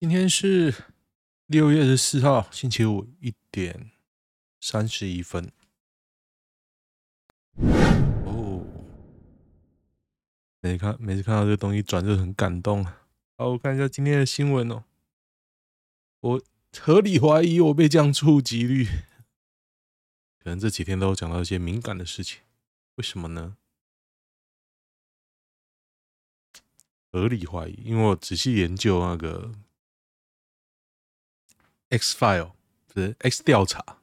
今天是六月十四号，星期五，一点三十一分。哦，每看每次看到这个东西转就很感动。好，我看一下今天的新闻哦。我合理怀疑我被降触及率，可能这几天都讲到一些敏感的事情，为什么呢？合理怀疑，因为我仔细研究那个。X file 是 X 调查，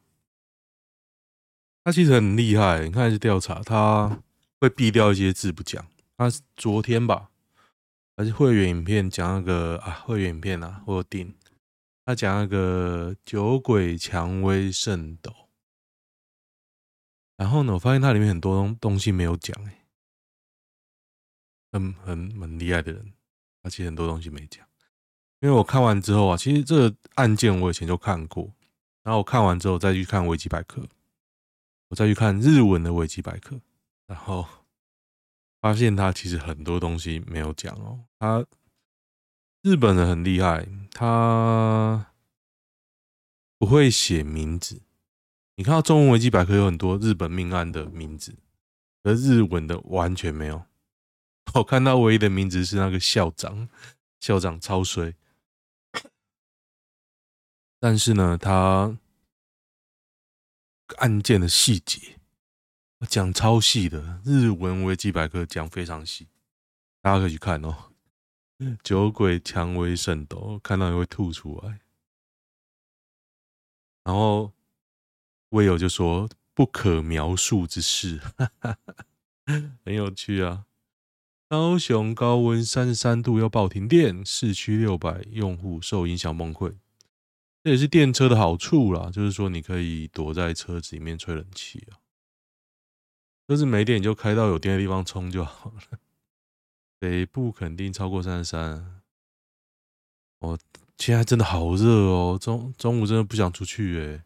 他其实很厉害。你看，是调查，他会避掉一些字不讲。他昨天吧，还是会员影片讲那个啊，会员影片啊，我有订。他讲那个酒鬼蔷薇圣斗，然后呢，我发现它里面很多东西没有讲，哎，很很很厉害的人，他其实很多东西没讲。因为我看完之后啊，其实这个案件我以前就看过，然后我看完之后再去看维基百科，我再去看日文的维基百科，然后发现他其实很多东西没有讲哦。他日本人很厉害，他不会写名字。你看到中文维基百科有很多日本命案的名字，而日文的完全没有。我看到唯一的名字是那个校长，校长超衰。但是呢，他案件的细节讲超细的，日文维基百科讲非常细，大家可以去看哦。酒鬼蔷薇圣斗，看到你会吐出来。然后魏友就说：“不可描述之事，哈哈哈很有趣啊。”高雄高温三十三度要报停电，市区六百用户受影响崩溃。这也是电车的好处啦，就是说你可以躲在车子里面吹冷气啊。车子没电，你就开到有电的地方充就好了。北部肯定超过三十三。哦，现在真的好热哦，中中午真的不想出去诶。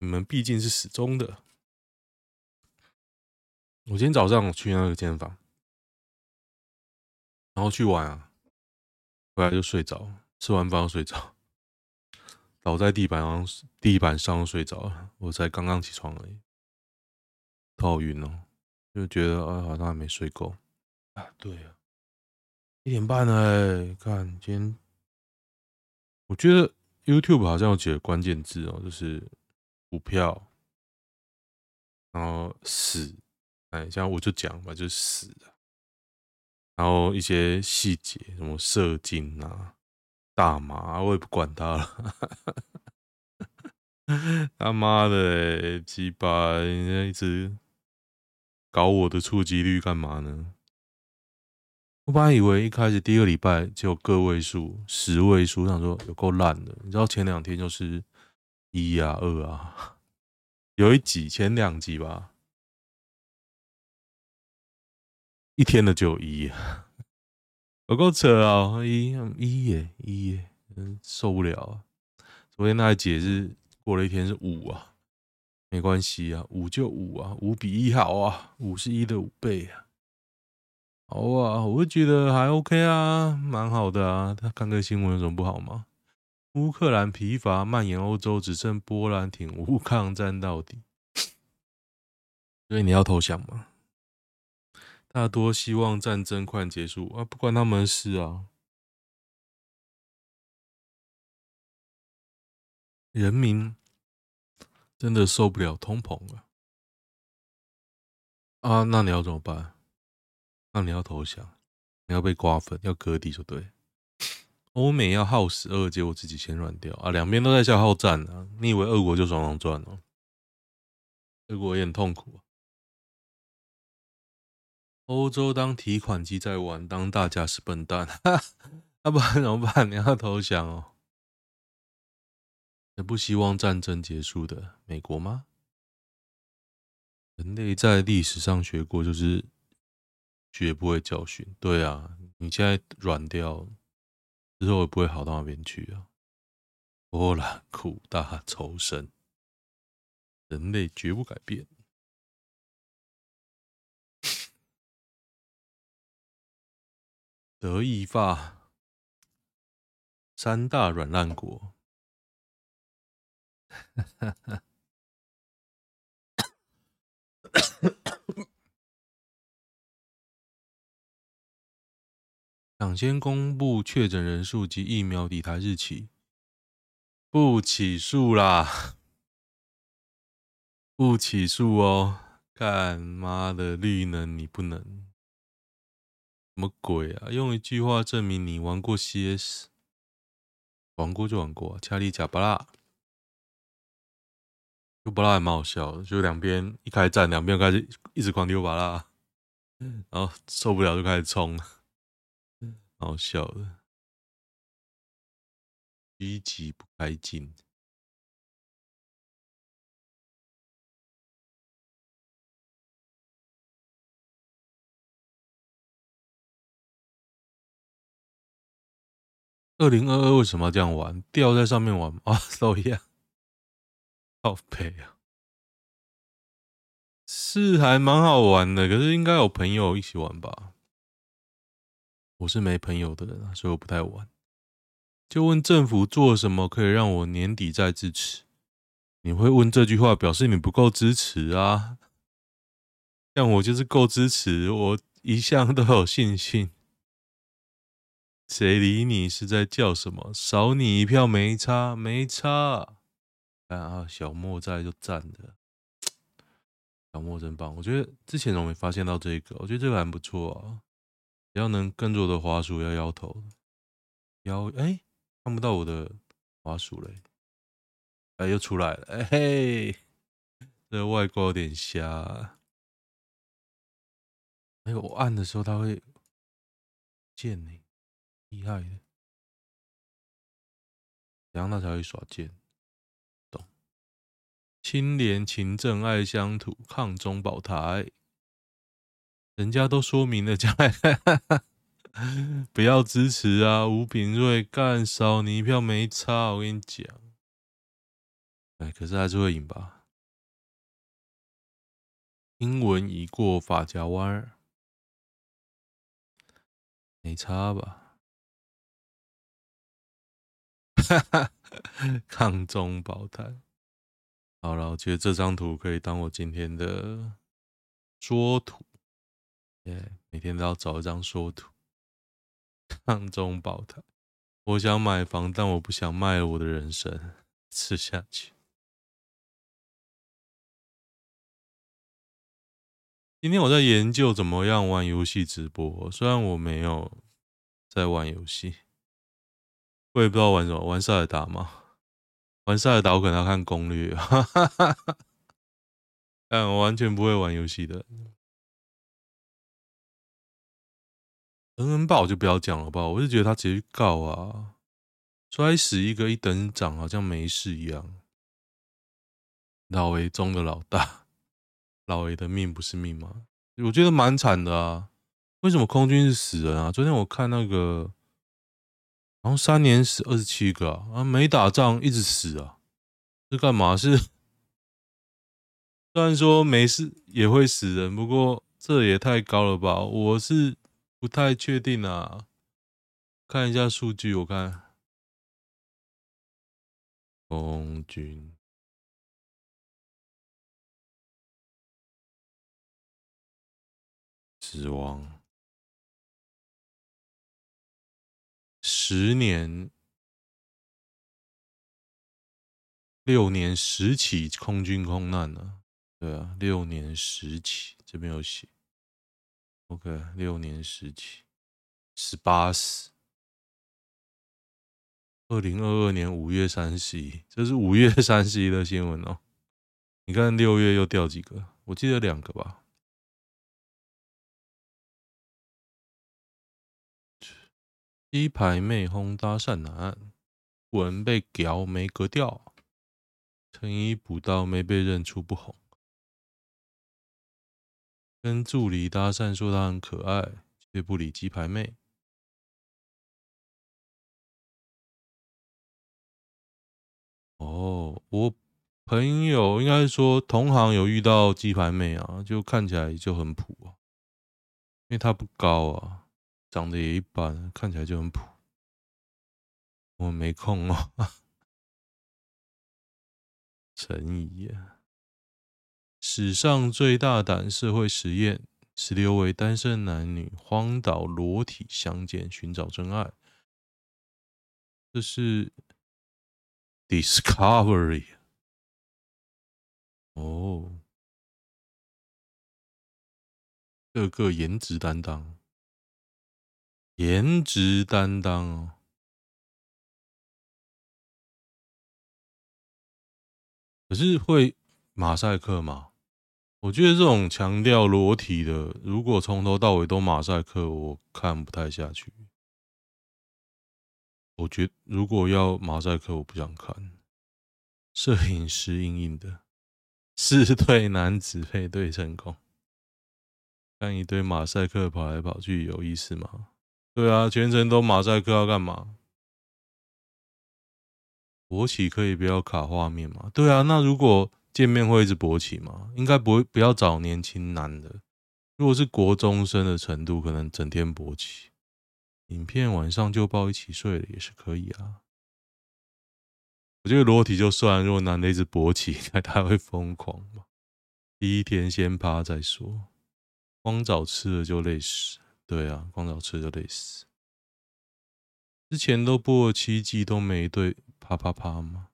你们毕竟是始终的。我今天早上去那个健身房，然后去玩啊，回来就睡着，吃完饭就睡着。倒在地板上，地板上睡着了。我才刚刚起床而已，头好晕哦，就觉得啊，好像还没睡够啊。对啊，一点半了哎，看今天，我觉得 YouTube 好像有几个关键字哦，就是股票，然后死，哎，像我就讲吧，就是死，然后一些细节，什么射精啊。大麻，我也不管他了。他妈的，鸡巴，人家一直搞我的触及率干嘛呢？我本来以为一开始第一个礼拜就有个位数、十位数，想说有够烂的。你知道前两天就是一啊、二啊，有一集前两集吧，一天的就有一。有够扯啊！一一耶一耶，嗯，受不了啊！昨天那一节是过了一天是五啊，没关系啊，五就五啊，五比一好啊，五是一的五倍啊，好啊，我觉得还 OK 啊，蛮好的啊。他看个新闻有什么不好吗？乌克兰疲乏蔓延欧洲，只剩波兰挺乌抗战到底。所以你要投降吗？大多希望战争快结束啊，不关他们事啊。人民真的受不了通膨了啊！那你要怎么办？那你要投降，你要被瓜分，要割地就对。欧美要耗死二，结果自己先软掉啊！两边都在消耗战啊！你以为俄国就双双赚哦？俄国也很痛苦啊。欧洲当提款机在玩，当大家是笨蛋，哈，要不然怎么办？你要投降哦？也不希望战争结束的美国吗？人类在历史上学过，就是绝不会教训。对啊，你现在软掉之后，也不会好到哪边去啊！波澜苦大仇深，人类绝不改变。德意法三大软烂国。抢先公布确诊人数及疫苗抵台日期，不起诉啦，不起诉哦！干妈的绿能你不能，什么鬼啊？用一句话证明你玩过 CS，玩过就玩过，啊恰里假巴拉，丢巴拉还蛮好笑的，就两边一开战，两边开始一直狂丢巴拉，然后受不了就开始冲。好笑的，积极不开进。二零二二为什么要这样玩？吊在上面玩 啊，都一样，好配啊！是还蛮好玩的，可是应该有朋友一起玩吧？我是没朋友的人，所以我不太玩。就问政府做什么可以让我年底再支持？你会问这句话，表示你不够支持啊。像我就是够支持，我一向都有信心。谁理你是在叫什么？少你一票没差，没差。啊，小莫在就站的，小莫真棒。我觉得之前我没发现到这个，我觉得这个还不错啊。只要能跟着我的滑鼠摇摇头，摇哎、欸，看不到我的滑鼠嘞，哎、又出来了，哎、嘿，这外挂有点瞎，哎，我按的时候它会见你，厉害的，然后它才会耍键，懂？清廉勤政爱乡土，抗中保台。人家都说明了，将来 不要支持啊！吴秉叡干少你一票没差，我跟你讲。哎，可是还是会赢吧？英文已过发夹弯，没差吧？抗中保台。好了，我觉得这张图可以当我今天的说图。耶每天都要找一张说图，抗中保台。我想买房，但我不想卖了我的人生，吃下去。今天我在研究怎么样玩游戏直播，虽然我没有在玩游戏，我也不知道玩什么，玩塞尔达吗？玩塞尔达我可能要看攻略，哈哈哈哈，但我完全不会玩游戏的。恩恩爸我就不要讲了吧，我就觉得他直接去告啊，摔死一个一等奖好像没事一样。老维中的老大，老维的命不是命吗？我觉得蛮惨的啊。为什么空军是死人啊？昨天我看那个，然后三年死二十七个啊，没打仗一直死啊，是干嘛？是 虽然说没事也会死人，不过这也太高了吧？我是。不太确定啊，看一下数据。我看空军死亡十年六年十起空军空难呢、啊？对啊，六年十起，这边有写。OK，六年十起，十八死。二零二二年五月三十一，这是五月三十一的新闻哦。你看六月又掉几个？我记得两个吧。鸡排妹轰搭讪男，文被屌没格调，成衣补刀没被认出不红。跟助理搭讪说他很可爱，却不理鸡排妹。哦，我朋友应该说同行有遇到鸡排妹啊，就看起来就很普啊，因为她不高啊，长得也一般，看起来就很普。我没空哦。陈怡啊，史上最大胆社会实验：十六位单身男女荒岛裸体相见，寻找真爱。这是 Discovery 哦，各个颜值担当，颜值担当哦。可是会马赛克吗？我觉得这种强调裸体的，如果从头到尾都马赛克，我看不太下去。我觉如果要马赛克，我不想看。摄影师硬硬的，四对男子配对成功，看一堆马赛克跑来跑去有意思吗？对啊，全程都马赛克要干嘛？勃起可以不要卡画面吗？对啊，那如果见面会一直勃起吗？应该不会，不要找年轻男的。如果是国中生的程度，可能整天勃起。影片晚上就抱一起睡了也是可以啊。我觉得裸体就算，如果男的一直勃起，应 该他会疯狂吧？第一天先趴再说，光早吃了就累死。对啊，光找吃就累死。之前都播了七季都没对。啪啪啪吗？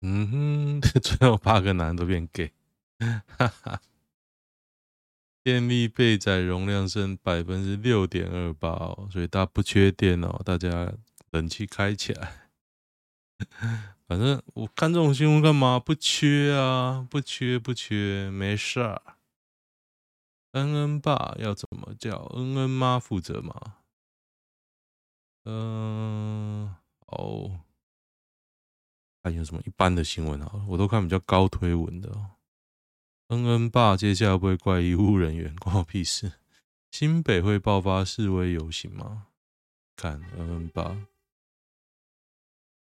嗯哼，最后八个男的都变 gay，哈哈。电力备载容量剩百分之六点二八哦，所以大家不缺电哦，大家冷气开起来。反正我看这种新闻干嘛？不缺啊，不缺不缺，没事儿。恩恩爸要怎么叫？恩恩妈负责吗？嗯，哦，还有什么一般的新闻啊？我都看比较高推文的。恩恩爸接下来不会怪医务人员？关我屁事！新北会爆发示威游行吗？看恩恩爸，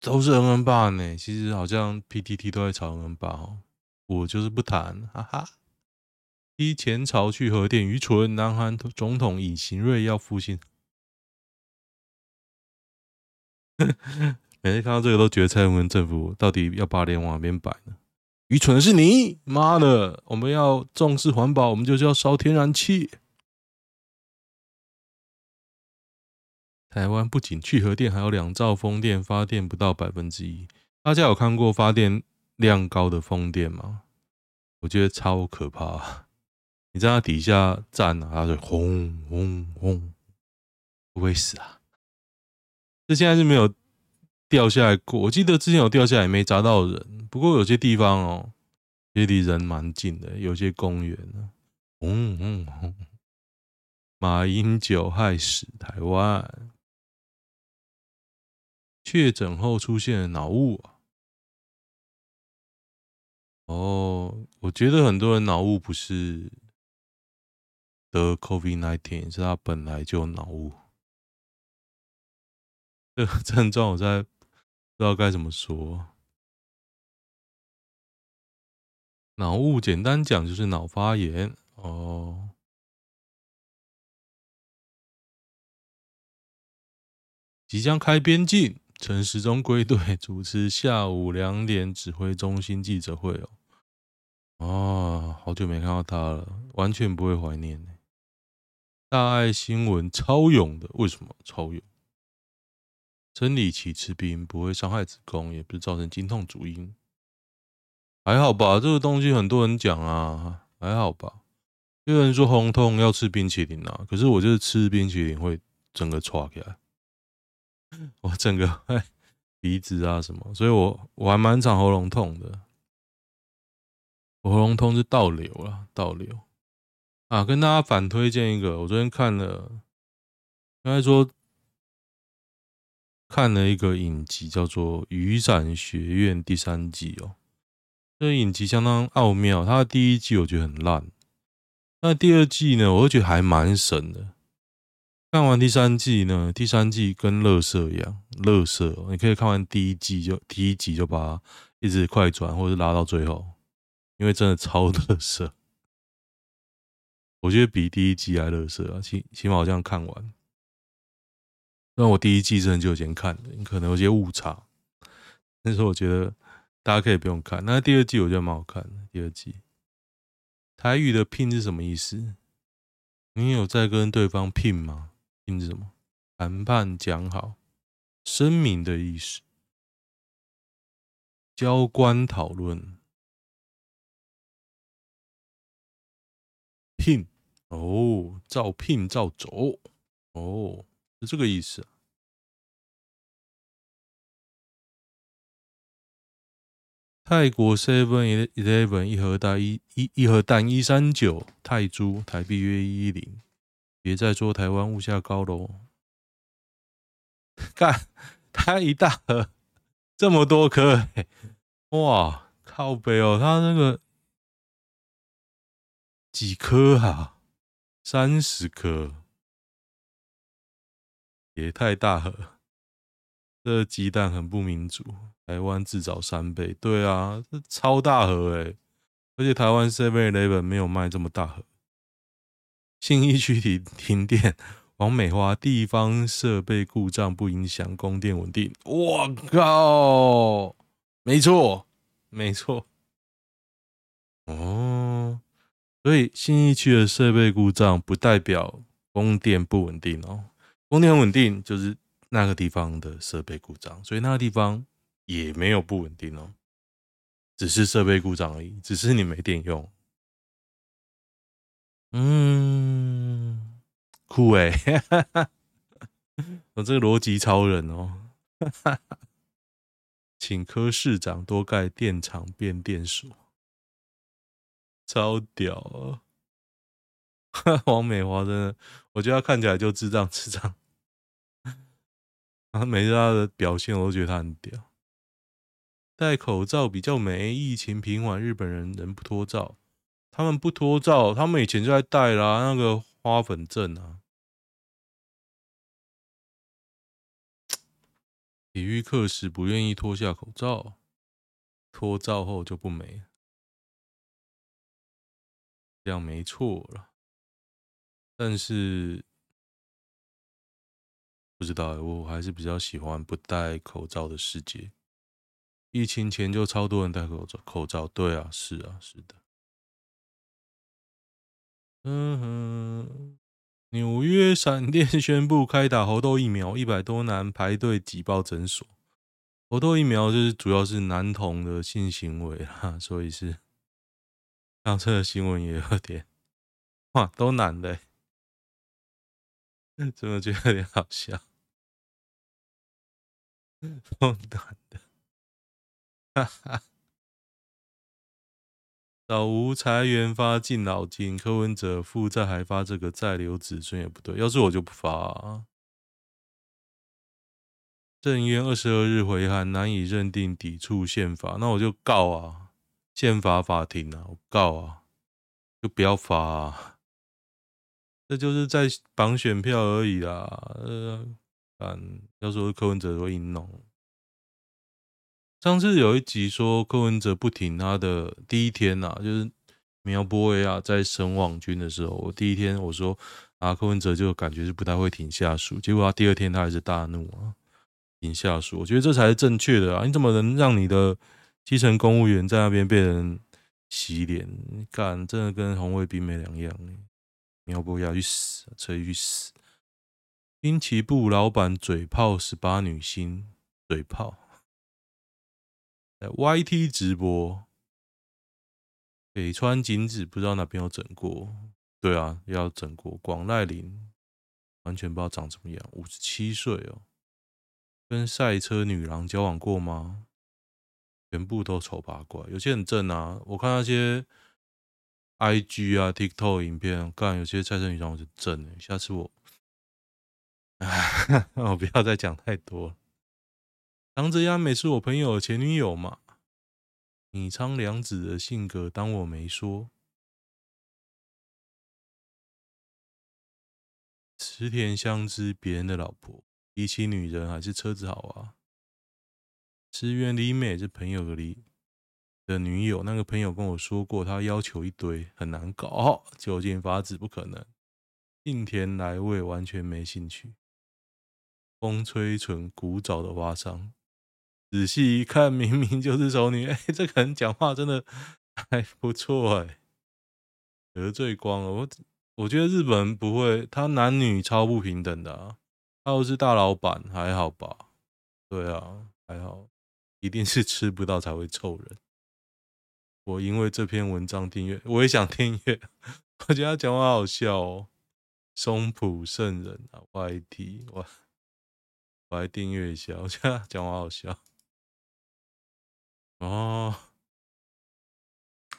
都是恩恩爸呢。其实好像 PTT 都在炒恩恩爸哦，我就是不谈，哈哈。一前朝去核电愚蠢，南韩总统尹锡悦要复兴。每次看到这个都觉得蔡英文政府到底要把脸往哪边摆呢？愚蠢的是你，妈的！我们要重视环保，我们就是要烧天然气。台湾不仅去核电，还有两兆风电发电不到百分之一。大家有看过发电量高的风电吗？我觉得超可怕。你在它底下站啊，它就轰轰轰，不会死啊？这现在是没有掉下来过。我记得之前有掉下来，没砸到人。不过有些地方哦，也离人蛮近的，有些公园呢。轰轰轰！马英九害死台湾，确诊后出现脑雾。哦，我觉得很多人脑雾不是。得 COVID-19 是他本来就脑雾，这个症状我在不知道该怎么说。脑雾简单讲就是脑发炎哦。即将开边境，陈时中归队 主持下午两点指挥中心记者会哦。哦，好久没看到他了，完全不会怀念。大爱新闻超勇的，为什么超勇？生理期吃冰不会伤害子宫，也不是造成经痛主因，还好吧？这个东西很多人讲啊，还好吧？有人说红痛要吃冰淇淋啊，可是我就是吃冰淇淋会整个剉起来，我整个哎 鼻子啊什么，所以我我还蛮常喉咙痛的，我喉咙痛是倒流啊，倒流。啊，跟大家反推荐一个，我昨天看了，应该说看了一个影集，叫做《雨伞学院》第三季哦。这个影集相当奥妙，它的第一季我觉得很烂，那第二季呢，我会觉得还蛮神的。看完第三季呢，第三季跟乐色一样，乐色，你可以看完第一季就第一集就把一直快转，或者是拉到最后，因为真的超乐色。我觉得比第一季还乐色啊，起起码我这样看完。但我第一季是很久以前看的，可能有些误差。但是我觉得大家可以不用看。那第二季我觉得蛮好看的。第二季台语的“拼”是什么意思？你有在跟对方拼吗？拼是什么？谈判讲好、声明的意思。交关讨论。聘哦，照聘照走哦。是这个意思啊。泰国 Seven Eleven 一盒蛋一一一盒蛋一三九泰铢台币约一一零，别再说台湾物价高喽。看，它一大盒这么多颗，哇，靠背哦，它那个几颗啊？三十颗。也太大盒，这鸡蛋很不民主。台湾至少三倍，对啊，这超大盒哎！而且台湾 Seven Eleven 没有卖这么大盒。信义区停停电，王美花地方设备故障不影响供电稳定。我靠，没错，没错。哦，所以信义区的设备故障不代表供电不稳定哦。供电稳定就是那个地方的设备故障，所以那个地方也没有不稳定哦，只是设备故障而已，只是你没电用。嗯，酷哎，我 这个逻辑超人哦，请柯市长多盖电厂变电所，超屌哦！王美华真的，我觉得他看起来就智障智障。他 每次他的表现，我都觉得他很屌。戴口罩比较美，疫情平缓，日本人人不脱罩，他们不脱罩，他们以前就在戴啦，那个花粉症啊。体育课时不愿意脱下口罩，脱罩后就不美，这样没错了。但是。不知道，我还是比较喜欢不戴口罩的世界。疫情前就超多人戴口罩，口罩，对啊，是啊，是的。嗯哼，纽约闪电宣布开打猴痘疫苗，一百多男排队挤爆诊所。猴痘疫苗就是主要是男童的性行为啦，所以是，上车的新闻也有点，哇，都男的，怎么觉得有点好笑？疯短的，哈哈！老吴裁员发敬老金，柯文哲负债还发这个再留子孙也不对。要是我就不发啊。政院二十二日回函难以认定抵触宪法，那我就告啊，宪法法庭啊，我告啊，就不要发啊。这就是在绑选票而已啦。呃。嗯，要说柯文哲会硬弄。上次有一集说柯文哲不挺他的第一天呐、啊，就是苗博雅在省网军的时候，我第一天我说啊，柯文哲就感觉是不太会挺下属，结果他第二天他还是大怒啊，挺下属。我觉得这才是正确的啊！你怎么能让你的基层公务员在那边被人洗脸？干，真的跟红卫兵没两样。苗博雅去死，车去死。滨崎步老板嘴炮十八女星，嘴炮 YT 直播，北川景子不知道哪边有整过，对啊，要整过。广濑铃完全不知道长什么样，五十七岁哦，跟赛车女郎交往过吗？全部都丑八怪，有些很正啊，我看那些 IG 啊、TikTok 影片，干有些赛车女郎我是正的，下次我。我不要再讲太多了。唐泽雅美是我朋友的前女友嘛？米仓凉子的性格当我没说。池田香织别人的老婆，比起女人还是车子好啊。池原里美是朋友的，的女友，那个朋友跟我说过，他要求一堆很难搞，酒精法子不可能，幸田来未完全没兴趣，风吹纯古早的花商，仔细一看，明明就是丑女，哎、这个人讲话真的 还不错哎，得罪光了我，我觉得日本人不会，他男女超不平等的啊，他又是大老板，还好吧？对啊，还好，一定是吃不到才会臭人。我因为这篇文章订阅，我也想订阅。我觉得他讲话好笑哦，松浦圣人啊，YT，我我来订阅一下。我觉得他讲话好笑哦，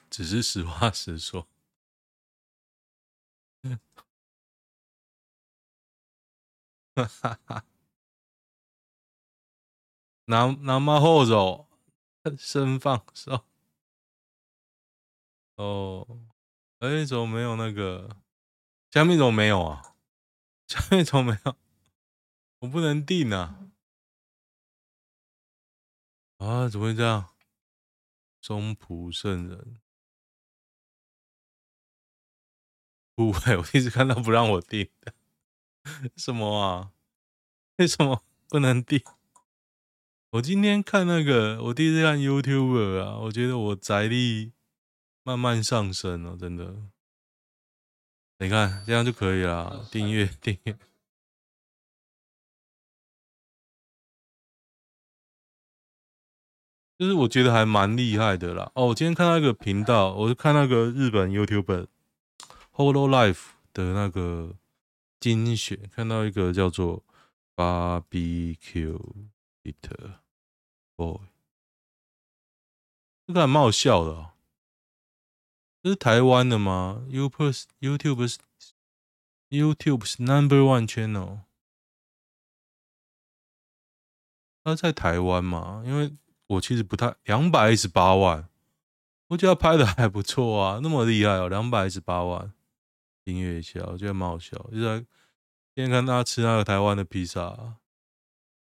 只是实话实说。哈哈哈，那那么厚肉，生放手。哦，哎、怎么没有那个？下面怎么没有啊？下面怎么没有？我不能定啊！啊，怎么会这样？中普圣人，不会，我一直看到不让我订的，什么啊？为什么不能订？我今天看那个，我第一次看 YouTuber 啊，我觉得我宅力。慢慢上升了，真的。你看这样就可以了，订阅订阅，就是我觉得还蛮厉害的啦。哦，我今天看到一个频道，我是看那个日本 YouTuber Holo Life 的那个精选，看到一个叫做 Barbecue Bitter Boy，这个还蛮好笑的哦。这是台湾的吗？YouTube YouTube 是 YouTube 是 Number One Channel，他在台湾嘛？因为我其实不太两百一十八万，我觉得拍的还不错啊，那么厉害哦，两百一十八万，订阅一下，我觉得蛮好笑。就在今天看大家吃那个台湾的披萨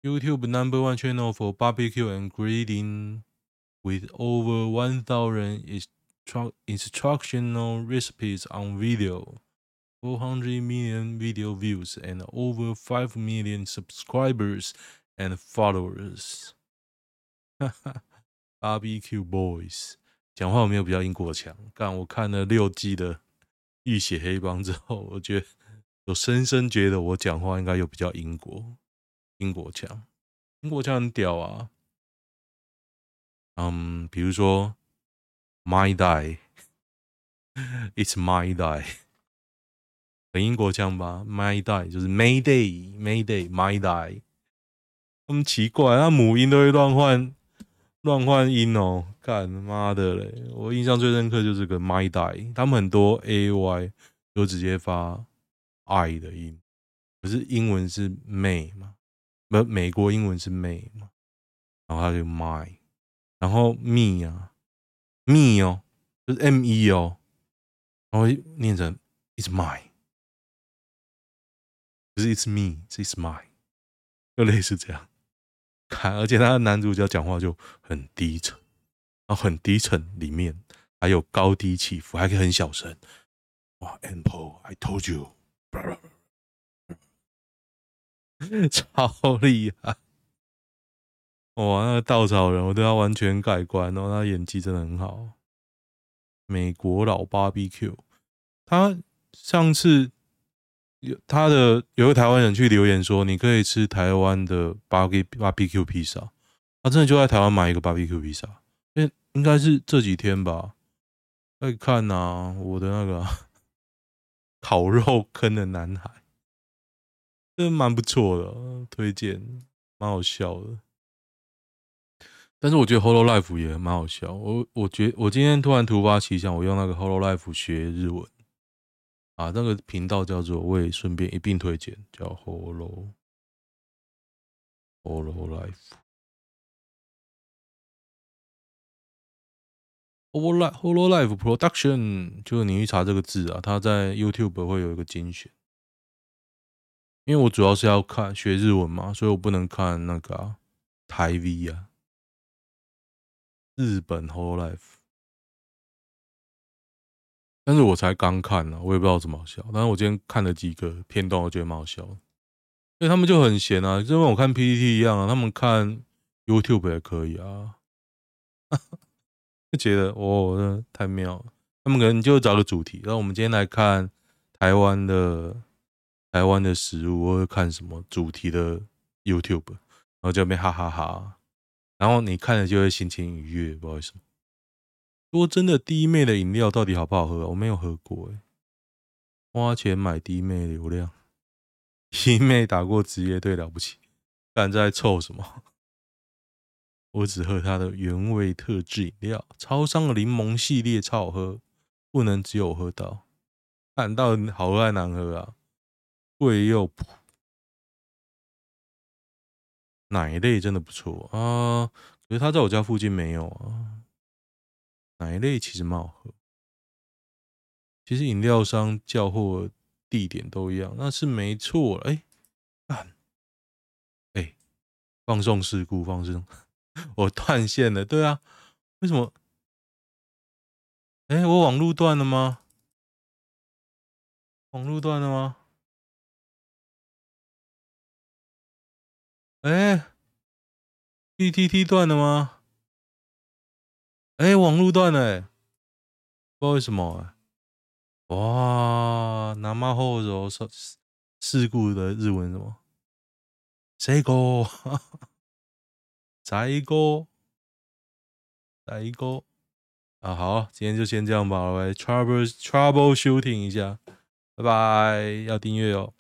，YouTube Number One Channel for Barbecue and Grilling with over one thousand instructional recipes on video, 400 million video views, and over 5 million subscribers and followers. Barbecue Boys 讲话有没有比较英国强？但我看了六季的《浴血黑帮》之后，我觉得我深深觉得我讲话应该有比较英国英国强，英国强很屌啊。嗯，比如说。My die, it's my die，很英国腔吧？My die 就是 Mayday, Mayday, my die。那么奇怪，那母音都会乱换，乱换音哦！干妈的嘞！我印象最深刻就是个 My die，他们很多 A Y 都直接发 I 的音，可是英文是 May 嘛？不，美国英文是 May 嘛？然后他就 My，然后 Me 啊。me 哦，就是 M E 哦，然后念成 It's mine，不是 It's me，是 It's mine，就类似这样。看，而且他的男主角讲话就很低沉，然后很低沉，里面还有高低起伏，还可以很小声。哇，Apple，I told you，超厉害。哇，那个稻草人，我对他完全改观，然后他演技真的很好。美国老 BBQ，他上次有他的有个台湾人去留言说，你可以吃台湾的 barbecue pizza，，他真的就在台湾买一个 barbecue 披萨，因为，应该是这几天吧？可以看呐，我的那个 烤肉坑的男孩，真蛮不错的，推荐，蛮好笑的。但是我觉得 Hololive 也蛮好笑。我我觉我今天突然突发奇想，我用那个 Hololive 学日文啊，那个频道叫做，我也顺便一并推荐，叫 Holo Holo Life”，Holo Life Holo Life Production，就是你去查这个字啊，它在 YouTube 会有一个精选。因为我主要是要看学日文嘛，所以我不能看那个、啊、台 V 啊。日本 Whole Life，但是我才刚看呢，我也不知道怎么好笑。但是我今天看了几个片段，我觉得蛮好笑的。因为他们就很闲啊，就跟我看 PPT 一样啊，他们看 YouTube 也可以啊，就觉得哦，那太妙了。他们可能就找个主题，然后我们今天来看台湾的台湾的食物，或者看什么主题的 YouTube，然后就边哈哈哈哈。然后你看了就会心情愉悦，不知道为什么。说真的，滴妹的饮料到底好不好喝？我没有喝过哎，花钱买滴妹流量，滴妹打过职业队了不起，敢在臭什么？我只喝它的原味特制饮料，超商的柠檬系列超好喝，不能只有喝到。看到好喝还难喝啊？贵又普。奶类真的不错啊，可是他在我家附近没有啊。奶类其实蛮好喝，其实饮料商叫货地点都一样，那是没错。哎，哎，放送事故，放送，我断线了。对啊，为什么？哎，我网路断了吗？网路断了吗？哎，PTT 断了吗？哎，网路断了，哎，不知道为什么。哇，那么后头事事故的日文什么？谁哥？谁哥？谁哥？啊，好，今天就先这样吧，来 trouble trouble shooting 一下，拜拜，要订阅哦。